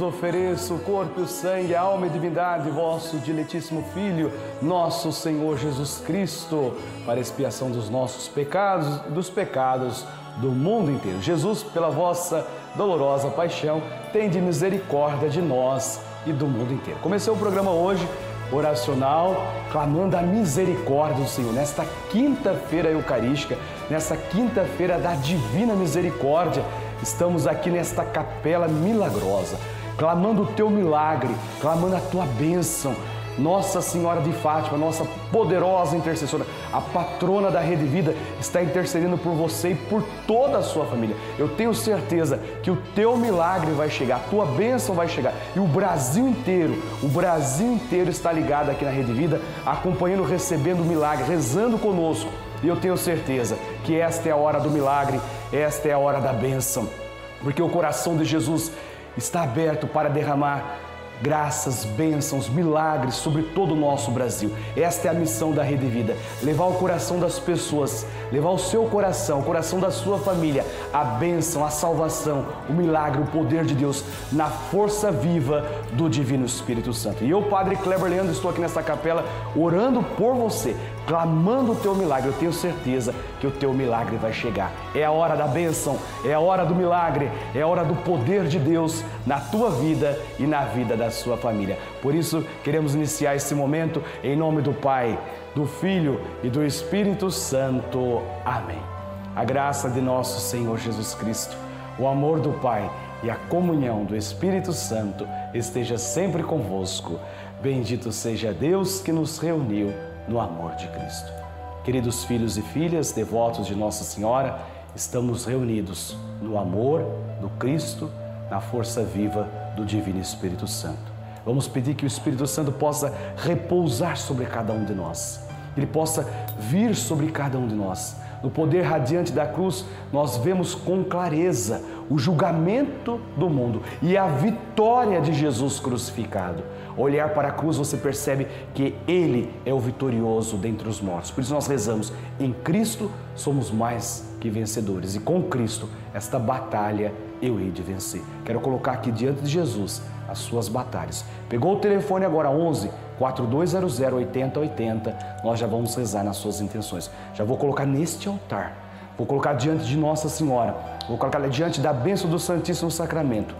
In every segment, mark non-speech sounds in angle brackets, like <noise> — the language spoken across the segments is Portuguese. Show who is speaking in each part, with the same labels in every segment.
Speaker 1: ofereço o corpo, o sangue, a alma e a divindade de vosso diletíssimo Filho, nosso Senhor Jesus Cristo, para expiação dos nossos pecados dos pecados do mundo inteiro. Jesus, pela vossa dolorosa paixão, tende misericórdia de nós e do mundo inteiro. Comecei o programa hoje oracional, clamando a misericórdia do Senhor. Nesta quinta-feira eucarística, nesta quinta-feira da divina misericórdia, estamos aqui nesta capela milagrosa, clamando o teu milagre, clamando a tua bênção. Nossa Senhora de Fátima, nossa poderosa intercessora, a patrona da Rede Vida, está intercedendo por você e por toda a sua família. Eu tenho certeza que o teu milagre vai chegar, a tua bênção vai chegar e o Brasil inteiro, o Brasil inteiro está ligado aqui na Rede Vida, acompanhando, recebendo o milagre, rezando conosco. E eu tenho certeza que esta é a hora do milagre, esta é a hora da bênção, porque o coração de Jesus está aberto para derramar graças, bênçãos, milagres sobre todo o nosso Brasil. Esta é a missão da Rede Vida: levar o coração das pessoas, levar o seu coração, o coração da sua família, a bênção, a salvação, o milagre, o poder de Deus na força viva do Divino Espírito Santo. E eu, Padre Kleber Leandro, estou aqui nesta capela orando por você, clamando o teu milagre. Eu tenho certeza que o teu milagre vai chegar. É a hora da bênção, é a hora do milagre, é a hora do poder de Deus na tua vida e na vida da sua família. Por isso, queremos iniciar esse momento em nome do Pai, do Filho e do Espírito Santo. Amém. A graça de nosso Senhor Jesus Cristo, o amor do Pai e a comunhão do Espírito Santo esteja sempre convosco. Bendito seja Deus que nos reuniu no amor de Cristo. Queridos filhos e filhas, devotos de Nossa Senhora, estamos reunidos no amor do Cristo, na força viva do Divino Espírito Santo. Vamos pedir que o Espírito Santo possa repousar sobre cada um de nós, ele possa vir sobre cada um de nós. No poder radiante da cruz, nós vemos com clareza o julgamento do mundo e a vitória de Jesus crucificado. Olhar para a cruz, você percebe que Ele é o vitorioso dentre os mortos. Por isso nós rezamos: em Cristo somos mais que vencedores, e com Cristo esta batalha eu hei de vencer. Quero colocar aqui diante de Jesus as suas batalhas. Pegou o telefone agora 11 4200 8080, nós já vamos rezar nas suas intenções. Já vou colocar neste altar. Vou colocar diante de Nossa Senhora. Vou colocar diante da bênção do Santíssimo Sacramento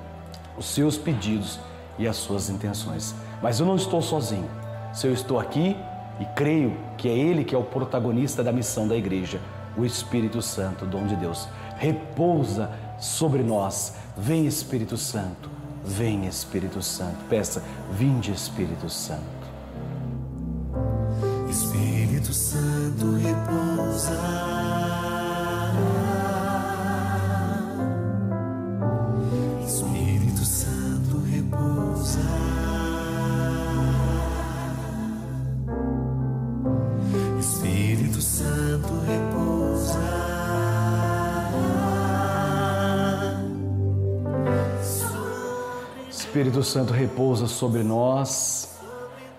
Speaker 1: os seus pedidos e as suas intenções. Mas eu não estou sozinho. Se eu estou aqui e creio que é Ele que é o protagonista da missão da igreja, o Espírito Santo, dom de Deus, repousa sobre nós. Vem Espírito Santo, vem Espírito Santo. Peça, vinde Espírito Santo.
Speaker 2: Espírito Santo repousa. Espírito Santo repousa. Espírito Santo repousa
Speaker 1: sobre nós,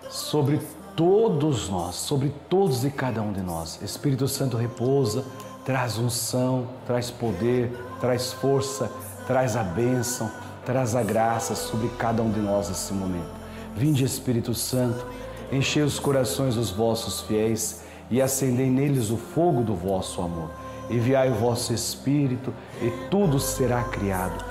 Speaker 1: sobre todos nós, sobre todos e cada um de nós. Espírito Santo repousa, traz unção, traz poder, traz força, traz a bênção, traz a graça sobre cada um de nós nesse momento. Vinde, Espírito Santo, enchei os corações dos vossos fiéis e acendei neles o fogo do vosso amor. Enviai o vosso Espírito e tudo será criado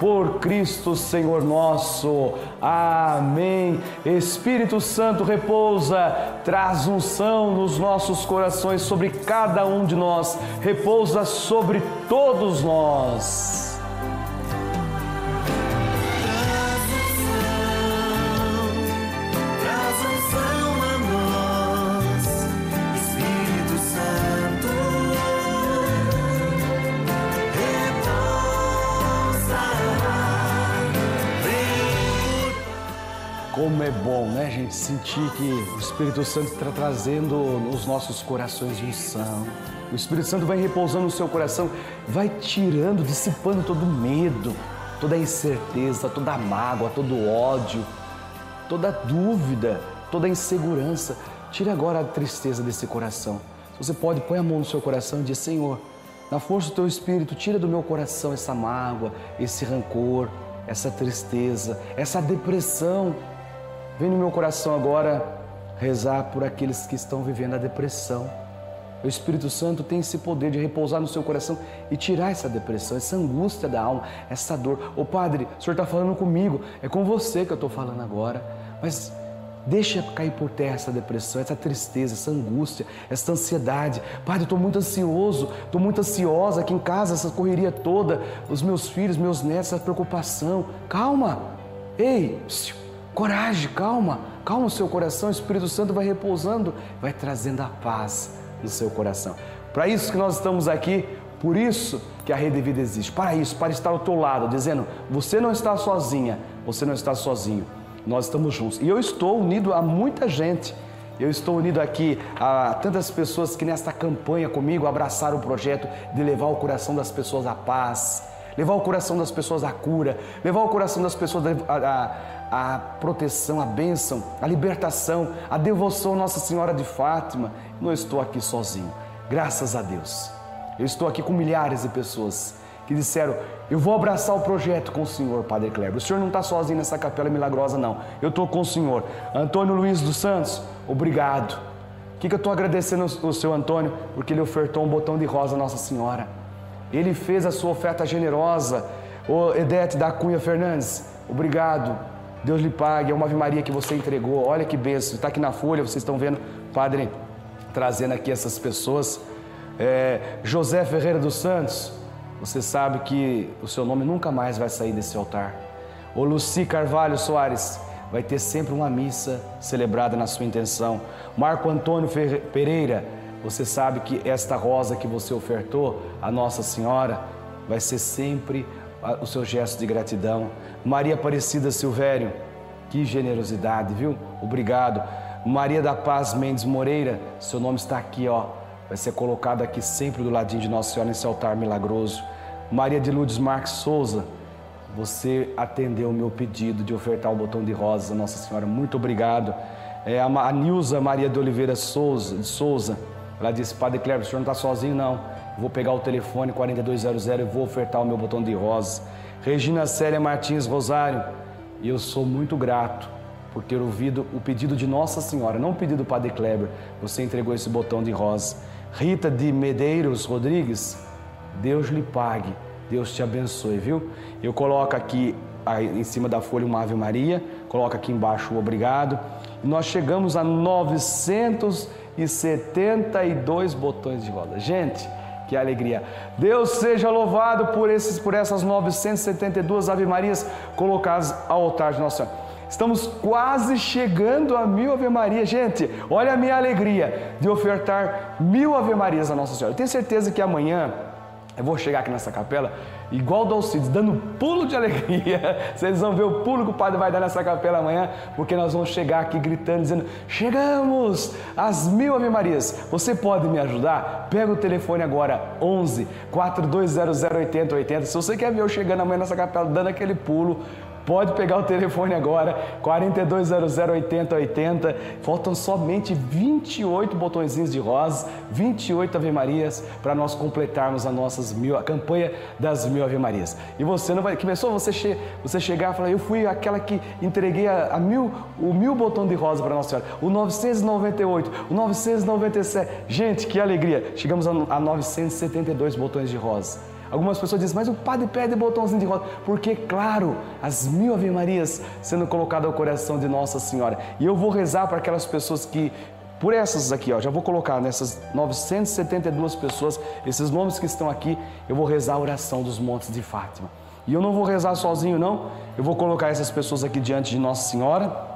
Speaker 1: por Cristo Senhor nosso. Amém. Espírito Santo repousa, traz unção nos nossos corações sobre cada um de nós, repousa sobre todos nós. Sentir que o Espírito Santo está trazendo nos nossos corações unção. O Espírito Santo vai repousando no seu coração, vai tirando, dissipando todo medo, toda incerteza, toda mágoa, todo ódio, toda dúvida, toda insegurança. Tire agora a tristeza desse coração. Se você pode, põe a mão no seu coração e diz: Senhor, na força do teu espírito, tira do meu coração essa mágoa, esse rancor, essa tristeza, essa depressão. Vem no meu coração agora rezar por aqueles que estão vivendo a depressão. O Espírito Santo tem esse poder de repousar no seu coração e tirar essa depressão, essa angústia da alma, essa dor. Ô Padre, o Senhor está falando comigo, é com você que eu estou falando agora. Mas Deixa cair por terra essa depressão, essa tristeza, essa angústia, essa ansiedade. Padre, eu estou muito ansioso, estou muito ansiosa aqui em casa, essa correria toda, os meus filhos, meus netos, essa preocupação. Calma! Ei, coragem, calma, calma o seu coração, o Espírito Santo vai repousando, vai trazendo a paz no seu coração. Para isso que nós estamos aqui, por isso que a Rede Vida existe, para isso, para estar ao teu lado, dizendo: você não está sozinha, você não está sozinho nós estamos juntos. E eu estou unido a muita gente. Eu estou unido aqui a tantas pessoas que nesta campanha comigo abraçaram o projeto de levar o coração das pessoas à paz, levar o coração das pessoas à cura, levar o coração das pessoas à, à proteção, à bênção, à libertação, à devoção à Nossa Senhora de Fátima. Não estou aqui sozinho, graças a Deus. Eu estou aqui com milhares de pessoas que disseram: Eu vou abraçar o projeto com o Senhor, Padre Kleber. O Senhor não está sozinho nessa capela milagrosa, não. Eu estou com o Senhor. Antônio Luiz dos Santos, obrigado. O que, que eu estou agradecendo o seu Antônio? Porque ele ofertou um botão de rosa à Nossa Senhora. Ele fez a sua oferta generosa. O Edete da Cunha Fernandes, obrigado. Deus lhe pague. É uma Ave Maria que você entregou. Olha que benção. Está aqui na folha, vocês estão vendo, Padre, trazendo aqui essas pessoas. É, José Ferreira dos Santos, você sabe que o seu nome nunca mais vai sair desse altar. O Luci Carvalho Soares vai ter sempre uma missa celebrada na sua intenção. Marco Antônio Pereira, você sabe que esta rosa que você ofertou a Nossa Senhora vai ser sempre o seu gesto de gratidão. Maria Aparecida Silvério, que generosidade, viu? Obrigado. Maria da Paz Mendes Moreira, seu nome está aqui, ó vai ser colocado aqui sempre do ladinho de Nossa Senhora nesse altar milagroso. Maria de Lourdes Marques Souza, você atendeu o meu pedido de ofertar o botão de rosas a Nossa Senhora. Muito obrigado. É, a Nilza Maria de Oliveira Souza, de Souza, ela disse, Padre Cleber, o senhor não está sozinho não. Vou pegar o telefone 4200 e vou ofertar o meu botão de rosas. Regina Célia Martins Rosário, eu sou muito grato por ter ouvido o pedido de Nossa Senhora, não o pedido do Padre Kleber. Você entregou esse botão de rosas. Rita de Medeiros Rodrigues, Deus lhe pague, Deus te abençoe, viu? Eu coloco aqui em cima da folha uma Ave Maria, coloco aqui embaixo o obrigado. Nós chegamos a 972 botões de roda. Gente, que alegria. Deus seja louvado por, esses, por essas 972 Ave Marias colocadas ao altar de Nossa Senhora. Estamos quase chegando a mil Ave Maria. Gente, olha a minha alegria de ofertar mil Ave Marias a Nossa Senhora. Eu tenho certeza que amanhã eu vou chegar aqui nessa capela, igual do Alcides, dando pulo de alegria. <laughs> Vocês vão ver o pulo que o padre vai dar nessa capela amanhã, porque nós vamos chegar aqui gritando, dizendo: Chegamos às mil Ave Marias. Você pode me ajudar? Pega o telefone agora, 11 4200 8080. Se você quer ver eu chegando amanhã nessa capela, dando aquele pulo, Pode pegar o telefone agora, 4200 8080. Faltam somente 28 botõezinhos de rosas, 28 Ave Marias para nós completarmos a nossas mil, a campanha das mil Ave Marias. E você não vai. Pessoa você, che, você chegar e falar, eu fui aquela que entreguei a, a mil, o mil botão de rosa para Nossa Senhora, o 998, o 997. Gente, que alegria! Chegamos a, a 972 botões de rosa. Algumas pessoas dizem, mas o padre pede botãozinho de rosa. Porque, claro, as mil Ave Marias sendo colocadas ao coração de Nossa Senhora. E eu vou rezar para aquelas pessoas que por essas aqui, ó, já vou colocar nessas 972 pessoas, esses nomes que estão aqui, eu vou rezar a oração dos montes de Fátima. E eu não vou rezar sozinho, não. Eu vou colocar essas pessoas aqui diante de Nossa Senhora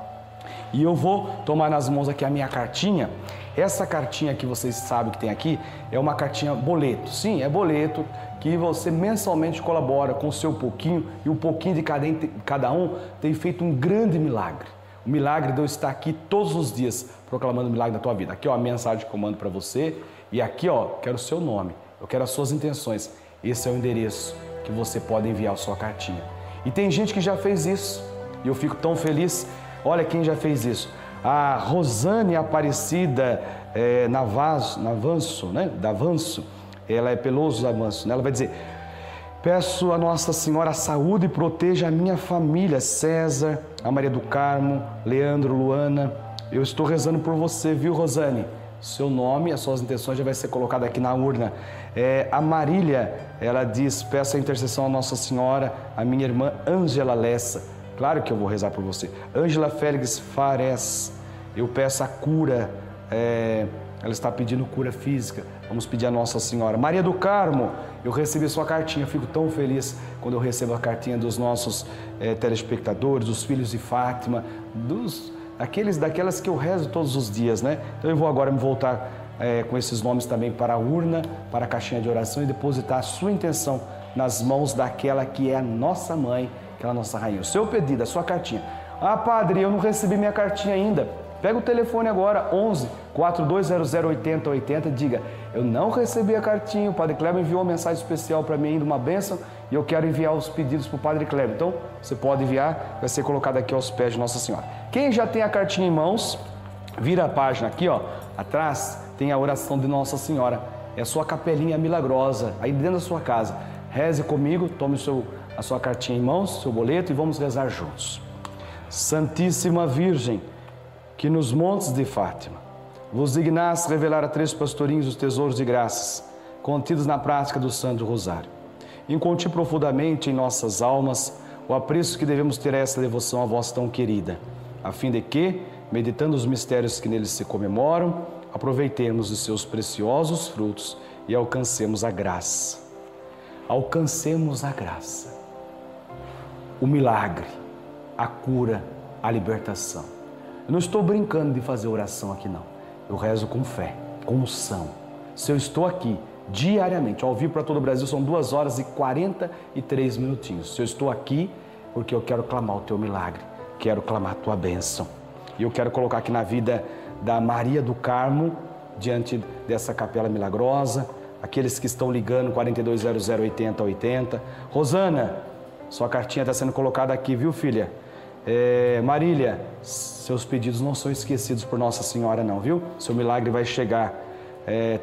Speaker 1: e eu vou tomar nas mãos aqui a minha cartinha. Essa cartinha que vocês sabem que tem aqui é uma cartinha boleto. Sim, é boleto que você mensalmente colabora com o seu pouquinho e o pouquinho de cada, um tem feito um grande milagre. O milagre de eu estar aqui todos os dias proclamando o milagre da tua vida. Aqui ó, a mensagem que eu mando para você e aqui ó, quero o seu nome, eu quero as suas intenções. Esse é o endereço que você pode enviar a sua cartinha. E tem gente que já fez isso. E eu fico tão feliz. Olha quem já fez isso. A Rosane Aparecida é, Navas, Navanço, né? Davanço. Ela é Peloso Davanço. Né? Ela vai dizer: Peço a Nossa Senhora a saúde e proteja a minha família, César, a Maria do Carmo, Leandro, Luana. Eu estou rezando por você, viu, Rosane? Seu nome, as suas intenções já vai ser colocado aqui na urna. É, a Marília, ela diz: peço a intercessão a Nossa Senhora, a minha irmã Ângela Lessa. Claro que eu vou rezar por você. Ângela Félix Fares, eu peço a cura. É, ela está pedindo cura física. Vamos pedir a Nossa Senhora. Maria do Carmo, eu recebi sua cartinha. Fico tão feliz quando eu recebo a cartinha dos nossos é, telespectadores, dos filhos de Fátima, dos aqueles daquelas que eu rezo todos os dias, né? Então eu vou agora me voltar é, com esses nomes também para a urna, para a caixinha de oração e depositar a sua intenção nas mãos daquela que é a nossa mãe, aquela nossa rainha. O seu pedido, a sua cartinha. Ah, padre, eu não recebi minha cartinha ainda. Pega o telefone agora, 11 4200 8080 e diga: Eu não recebi a cartinha, o Padre Kleber enviou uma mensagem especial para mim, ainda uma bênção, e eu quero enviar os pedidos para o Padre Kleber. Então, você pode enviar, vai ser colocado aqui aos pés de Nossa Senhora. Quem já tem a cartinha em mãos, vira a página aqui, ó, atrás tem a oração de Nossa Senhora. É a sua capelinha milagrosa, aí dentro da sua casa. Reze comigo, tome seu, a sua cartinha em mãos, seu boleto e vamos rezar juntos. Santíssima Virgem, que nos montes de Fátima vos dignasse revelar a três pastorinhos os tesouros de graças contidos na prática do Santo Rosário. Inconti profundamente em nossas almas o apreço que devemos ter a essa devoção a vós tão querida, a fim de que, meditando os mistérios que neles se comemoram, aproveitemos os seus preciosos frutos e alcancemos a graça. Alcancemos a graça, o milagre, a cura, a libertação. Eu não estou brincando de fazer oração aqui, não. Eu rezo com fé, com unção. Se eu estou aqui diariamente, ao vivo para todo o Brasil, são duas horas e 43 minutinhos. Se eu estou aqui, porque eu quero clamar o teu milagre, quero clamar a tua bênção. E eu quero colocar aqui na vida da Maria do Carmo, diante dessa capela milagrosa, aqueles que estão ligando 4200 8080. Rosana, sua cartinha está sendo colocada aqui, viu, filha? É, Marília, seus pedidos não são esquecidos por Nossa Senhora, não, viu? Seu milagre vai chegar. É,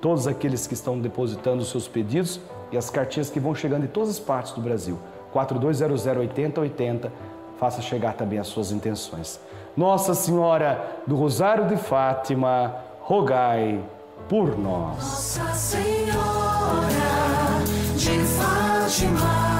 Speaker 1: todos aqueles que estão depositando os seus pedidos e as cartinhas que vão chegando de todas as partes do Brasil. 4200 8080, faça chegar também as suas intenções. Nossa Senhora do Rosário de Fátima, rogai por nós.
Speaker 2: Nossa Senhora de Fátima,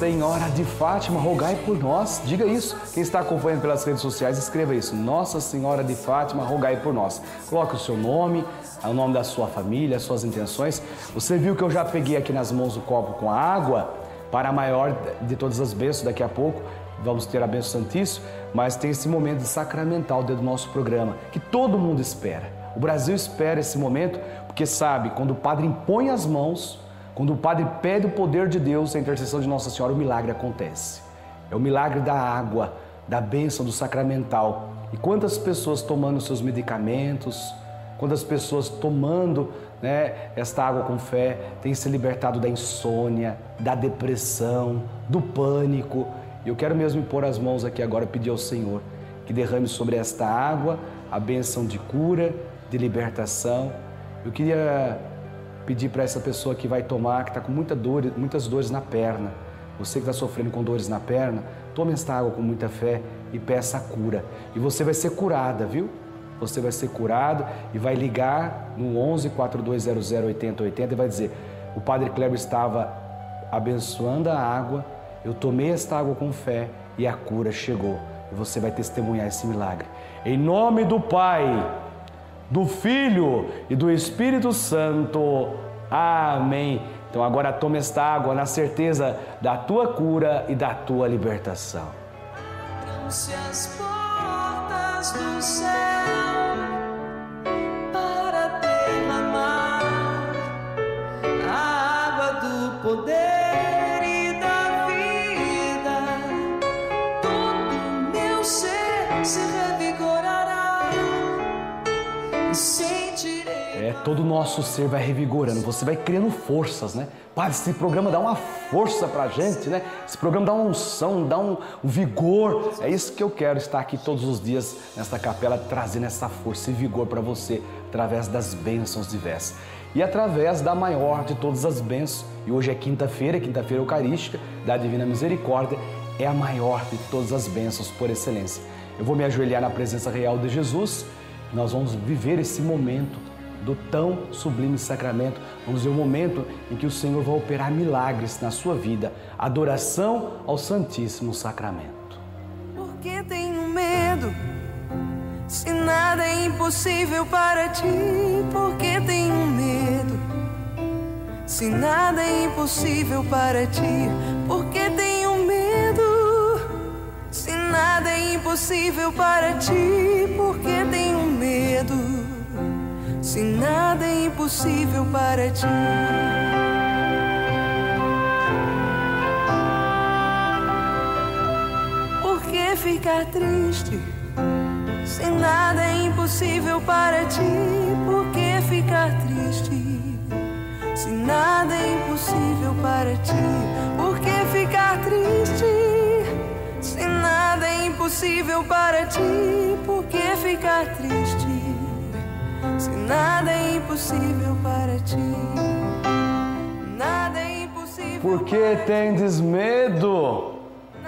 Speaker 2: Senhora de Fátima, rogai por nós.
Speaker 1: Diga isso. Quem está acompanhando pelas redes sociais, escreva isso. Nossa Senhora de Fátima, rogai por nós. Coloque o seu nome, o nome da sua família, as suas intenções. Você viu que eu já peguei aqui nas mãos o copo com a água para a maior de todas as bênçãos. Daqui a pouco vamos ter a bênção santíssima, mas tem esse momento sacramental dentro do nosso programa que todo mundo espera. O Brasil espera esse momento porque sabe, quando o padre impõe as mãos, quando o padre pede o poder de Deus, a intercessão de Nossa Senhora, o milagre acontece. É o milagre da água, da bênção, do sacramental. E quantas pessoas tomando seus medicamentos, quantas pessoas tomando né, esta água com fé têm se libertado da insônia, da depressão, do pânico. E eu quero mesmo pôr as mãos aqui agora pedir ao Senhor que derrame sobre esta água a bênção de cura, de libertação. Eu queria pedir para essa pessoa que vai tomar, que está com muita dor, muitas dores na perna, você que está sofrendo com dores na perna, tome esta água com muita fé e peça a cura. E você vai ser curada, viu? Você vai ser curado e vai ligar no 11 4200 8080 e vai dizer: O Padre Kleber estava abençoando a água, eu tomei esta água com fé e a cura chegou. E você vai testemunhar esse milagre. Em nome do Pai, do Filho e do Espírito Santo. Amém. Então agora tome esta água na certeza da tua cura e da tua libertação.
Speaker 2: Abram-se as portas do céu
Speaker 1: É, todo o nosso ser vai revigorando, você vai criando forças, né? Padre, esse programa dá uma força pra gente, né? Esse programa dá uma unção, dá um, um vigor. É isso que eu quero estar aqui todos os dias nesta capela, trazendo essa força e vigor para você, através das bênçãos diversas. E através da maior de todas as bênçãos, e hoje é quinta-feira, quinta-feira eucarística, da Divina Misericórdia, é a maior de todas as bênçãos por excelência. Eu vou me ajoelhar na presença real de Jesus, nós vamos viver esse momento do tão sublime sacramento. Vamos ver o momento em que o Senhor vai operar milagres na sua vida. Adoração ao Santíssimo Sacramento.
Speaker 2: Por que tenho medo? Se nada é impossível para ti, por que tenho medo? Se nada é impossível para ti, por que tenho medo? Se nada é impossível para ti, por que tenho medo? Se nada é impossível para ti. Por que ficar triste? Se nada é impossível para ti, por que ficar triste? Se nada é impossível para ti, por que ficar triste? Se nada é impossível para ti, por que ficar triste? Nada é impossível para ti, nada é impossível.
Speaker 1: Por que tendes medo?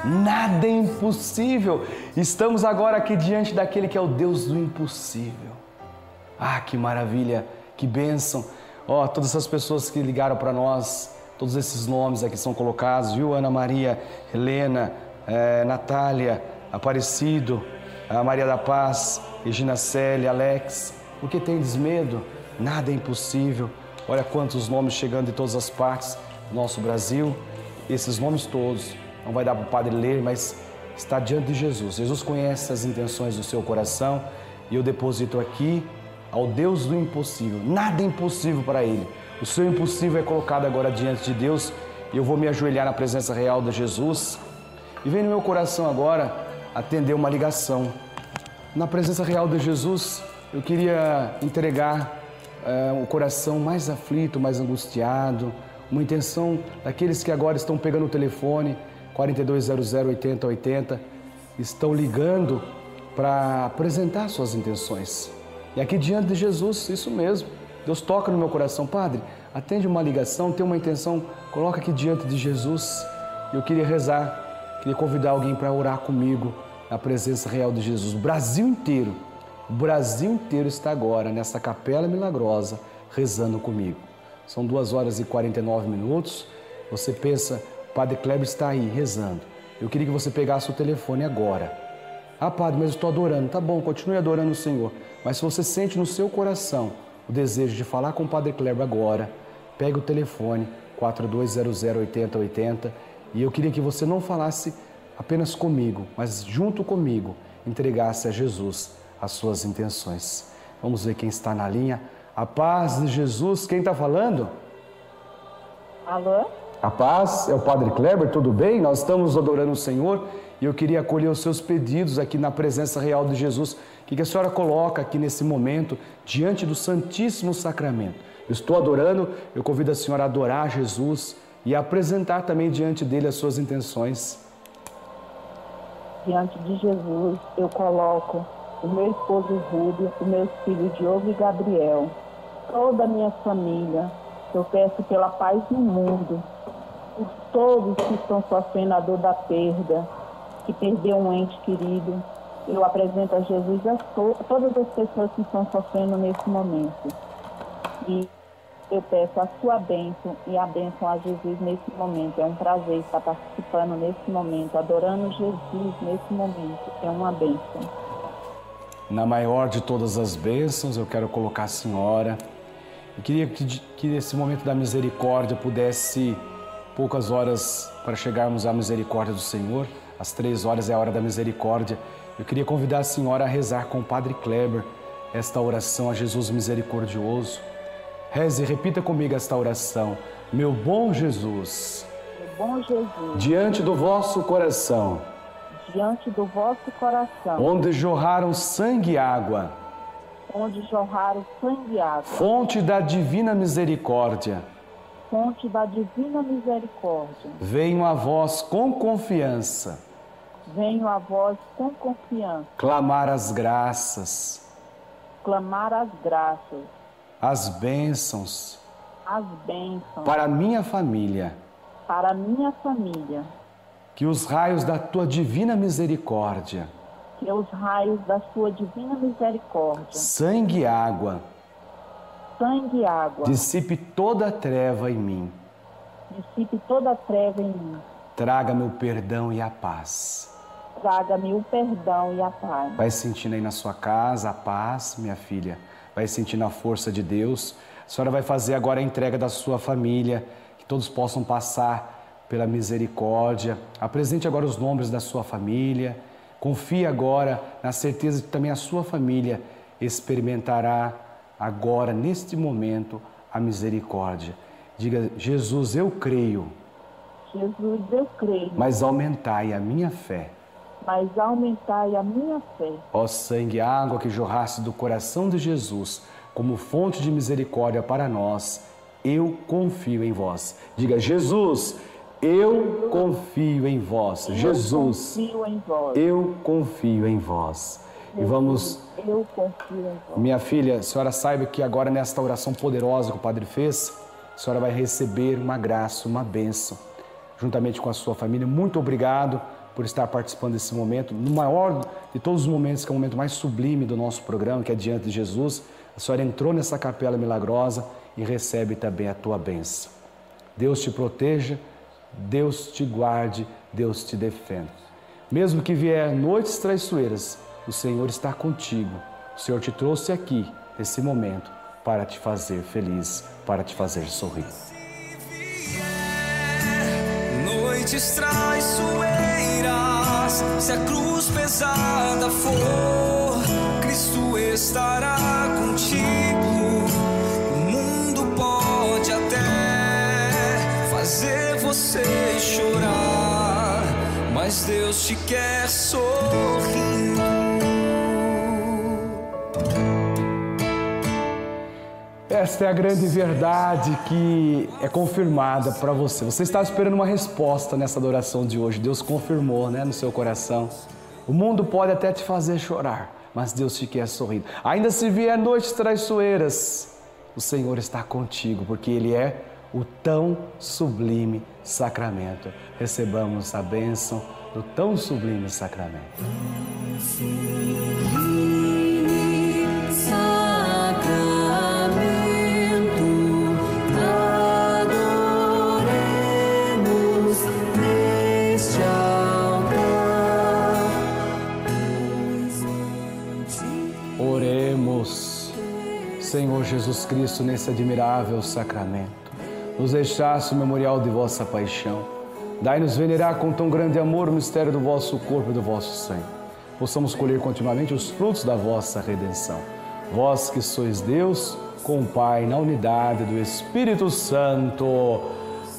Speaker 1: Nada é impossível. Estamos agora aqui diante daquele que é o Deus do impossível. Ah, que maravilha, que bênção. Ó, todas essas pessoas que ligaram para nós, todos esses nomes aqui são colocados, viu? Ana Maria, Helena, eh, Natália, Aparecido, a Maria da Paz, Regina Célia, Alex. Por que tendes medo? Nada é impossível. Olha quantos nomes chegando de todas as partes do nosso Brasil. Esses nomes todos, não vai dar para o padre ler, mas está diante de Jesus. Jesus conhece as intenções do seu coração e eu deposito aqui ao Deus do impossível. Nada é impossível para Ele. O seu impossível é colocado agora diante de Deus e eu vou me ajoelhar na presença real de Jesus. E vem no meu coração agora atender uma ligação. Na presença real de Jesus, eu queria entregar eh, o coração mais aflito, mais angustiado, uma intenção daqueles que agora estão pegando o telefone 4200 8080, estão ligando para apresentar suas intenções. E aqui diante de Jesus, isso mesmo. Deus toca no meu coração, Padre, atende uma ligação, tem uma intenção, coloca aqui diante de Jesus. Eu queria rezar, queria convidar alguém para orar comigo na presença real de Jesus. O Brasil inteiro o Brasil inteiro está agora nessa capela milagrosa rezando comigo. São duas horas e 49 minutos. Você pensa, Padre Kleber está aí rezando. Eu queria que você pegasse o telefone agora. Ah, Padre, mas eu estou adorando. Tá bom, continue adorando o Senhor. Mas se você sente no seu coração o desejo de falar com o Padre Kleber agora, pegue o telefone 42008080 e eu queria que você não falasse apenas comigo, mas junto comigo entregasse a Jesus as suas intenções. Vamos ver quem está na linha. A paz de Jesus, quem está falando?
Speaker 3: Alô?
Speaker 1: A paz é o Padre Kleber, tudo bem? Nós estamos adorando o Senhor e eu queria acolher os seus pedidos aqui na presença real de Jesus. O que a senhora coloca aqui nesse momento diante do Santíssimo Sacramento? Eu estou adorando, eu convido a senhora a adorar Jesus e a apresentar também diante dele as suas intenções.
Speaker 3: Diante de Jesus, eu coloco o meu esposo Rúbio, os meus filhos Diogo e Gabriel, toda a minha família. Eu peço pela paz no mundo, por todos que estão sofrendo a dor da perda, que perdeu um ente querido. Eu apresento a Jesus a to todas as pessoas que estão sofrendo nesse momento. E eu peço a sua bênção e a bênção a Jesus nesse momento. É um prazer estar participando nesse momento, adorando Jesus nesse momento. É uma bênção.
Speaker 1: Na maior de todas as bênçãos, eu quero colocar a senhora. Eu queria que, que esse momento da misericórdia pudesse, poucas horas para chegarmos à misericórdia do Senhor, às três horas é a hora da misericórdia. Eu queria convidar a senhora a rezar com o Padre Kleber esta oração a Jesus misericordioso. Reze, repita comigo esta oração. Meu bom Jesus,
Speaker 3: meu bom Jesus,
Speaker 1: diante do vosso coração,
Speaker 3: diante do vosso coração,
Speaker 1: onde jorraram sangue e água,
Speaker 3: onde jorraram sangue e água,
Speaker 1: fonte da divina misericórdia,
Speaker 3: fonte da divina misericórdia,
Speaker 1: venho a vós com confiança,
Speaker 3: venho a vós com confiança,
Speaker 1: clamar as graças,
Speaker 3: clamar as graças,
Speaker 1: as bênçãos,
Speaker 3: as bênçãos.
Speaker 1: Para minha família,
Speaker 3: para minha família,
Speaker 1: que os raios da tua divina misericórdia,
Speaker 3: que os raios da sua divina misericórdia,
Speaker 1: sangue e água,
Speaker 3: sangue e água,
Speaker 1: dissipe toda a treva em mim,
Speaker 3: dissipe toda a treva em mim,
Speaker 1: traga-me o perdão e a paz.
Speaker 3: traga-me o perdão e a paz.
Speaker 1: Vai sentindo aí na sua casa a paz, minha filha. Vai sentindo a força de Deus. A senhora vai fazer agora a entrega da sua família, que todos possam passar pela misericórdia. Apresente agora os nomes da sua família. Confie agora na certeza de que também a sua família experimentará agora, neste momento, a misericórdia. Diga, Jesus, eu creio,
Speaker 3: Jesus, eu creio,
Speaker 1: mas aumentai a minha fé.
Speaker 3: mas aumentai a minha fé.
Speaker 1: Ó sangue e água que jorrasse do coração de Jesus como fonte de misericórdia para nós, eu confio em vós. Diga, Jesus, eu confio em vós. Jesus,
Speaker 3: Eu confio em vós.
Speaker 1: E vamos,
Speaker 3: Eu confio em vós.
Speaker 1: minha filha, a senhora saiba que agora nesta oração poderosa que o Padre fez, a senhora vai receber uma graça, uma bênção, juntamente com a sua família. Muito obrigado por estar participando desse momento, no maior de todos os momentos, que é o momento mais sublime do nosso programa, que é diante de Jesus. A senhora entrou nessa capela milagrosa e recebe também a tua bênção. Deus te proteja, Deus te guarde, Deus te defenda. Mesmo que vier noites traiçoeiras, o Senhor está contigo. O Senhor te trouxe aqui, nesse momento, para te fazer feliz, para te fazer sorrir.
Speaker 4: Noites traiçoeiras, se a cruz pesada for, Cristo estará contigo. O mundo pode até fazer você chorar, mas Deus te quer sorrindo.
Speaker 1: Esta é a grande verdade que é confirmada para você. Você estava esperando uma resposta nessa adoração de hoje. Deus confirmou, né, no seu coração. O mundo pode até te fazer chorar, mas Deus te quer sorrindo. Ainda se vier noites traiçoeiras, o Senhor está contigo, porque Ele é o tão sublime sacramento. Recebamos a bênção do tão sublime sacramento. Oremos, Senhor Jesus Cristo, nesse admirável sacramento. Nos deixaste o memorial de vossa paixão. Dai-nos venerar com tão grande amor o mistério do vosso corpo e do vosso sangue. Possamos colher continuamente os frutos da vossa redenção. Vós que sois Deus, com o Pai, na unidade do Espírito Santo.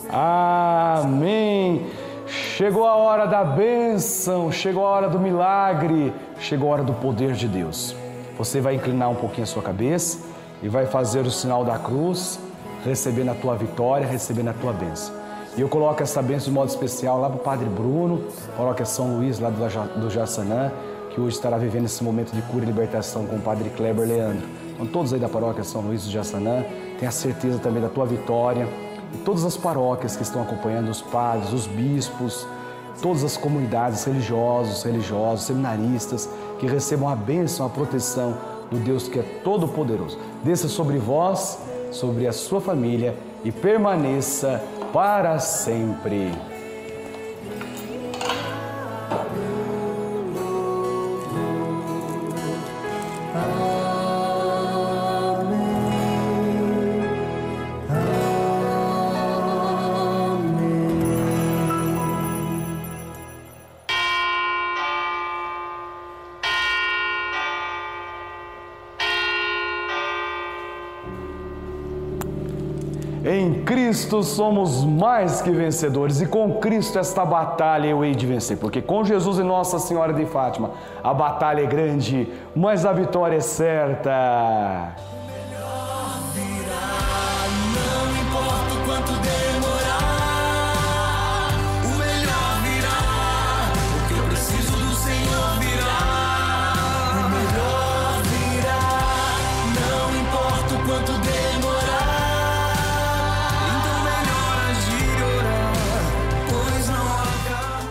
Speaker 1: Amém. Chegou a hora da bênção, chegou a hora do milagre, chegou a hora do poder de Deus. Você vai inclinar um pouquinho a sua cabeça e vai fazer o sinal da cruz, recebendo a tua vitória, recebendo a tua bênção. E eu coloco essa bênção de modo especial lá para o Padre Bruno, coloco São Luís lá do Jaçanã, que hoje estará vivendo esse momento de cura e libertação com o Padre Kleber Leandro. Então todos aí da paróquia São Luís do Jaçanã, tenha certeza também da tua vitória. E todas as paróquias que estão acompanhando, os padres, os bispos, todas as comunidades religiosos, religiosos, seminaristas, que recebam a bênção, a proteção do Deus que é todo-poderoso. Desça sobre vós, sobre a sua família e permaneça para sempre. Cristo somos mais que vencedores e com Cristo esta batalha eu hei de vencer, porque com Jesus e Nossa Senhora de Fátima a batalha é grande, mas a vitória é certa.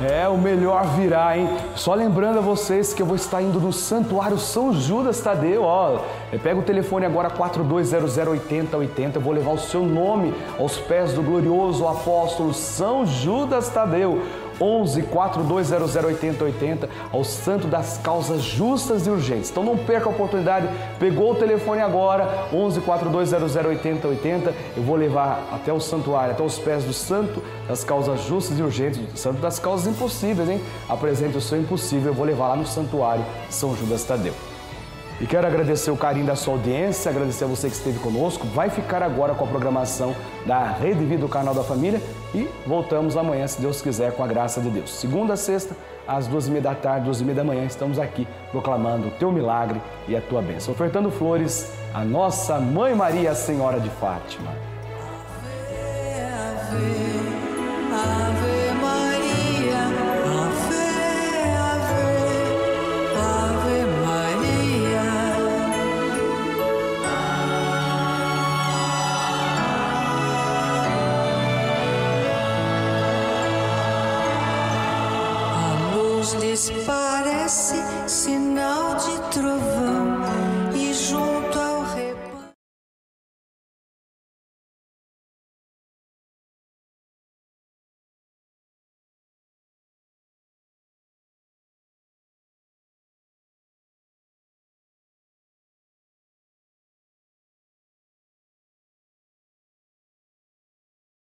Speaker 1: É, o melhor virá, hein? Só lembrando a vocês que eu vou estar indo no Santuário São Judas Tadeu, ó. Pega o telefone agora 42008080, eu vou levar o seu nome aos pés do glorioso apóstolo São Judas Tadeu. 11 4200 8080 ao Santo das Causas Justas e Urgentes. Então não perca a oportunidade, pegou o telefone agora, 11 4200 8080, eu vou levar até o santuário, até os pés do Santo das Causas Justas e Urgentes, Santo das Causas Impossíveis, hein? Apresente o seu impossível, eu vou levar lá no santuário São Judas Tadeu. E quero agradecer o carinho da sua audiência, agradecer a você que esteve conosco. Vai ficar agora com a programação da Rede Vida do Canal da Família e voltamos amanhã, se Deus quiser, com a graça de Deus. Segunda sexta, às duas e meia da tarde, duas e meia da manhã, estamos aqui proclamando o teu milagre e a tua bênção. Ofertando flores à nossa Mãe Maria, Senhora de Fátima.
Speaker 2: Ave,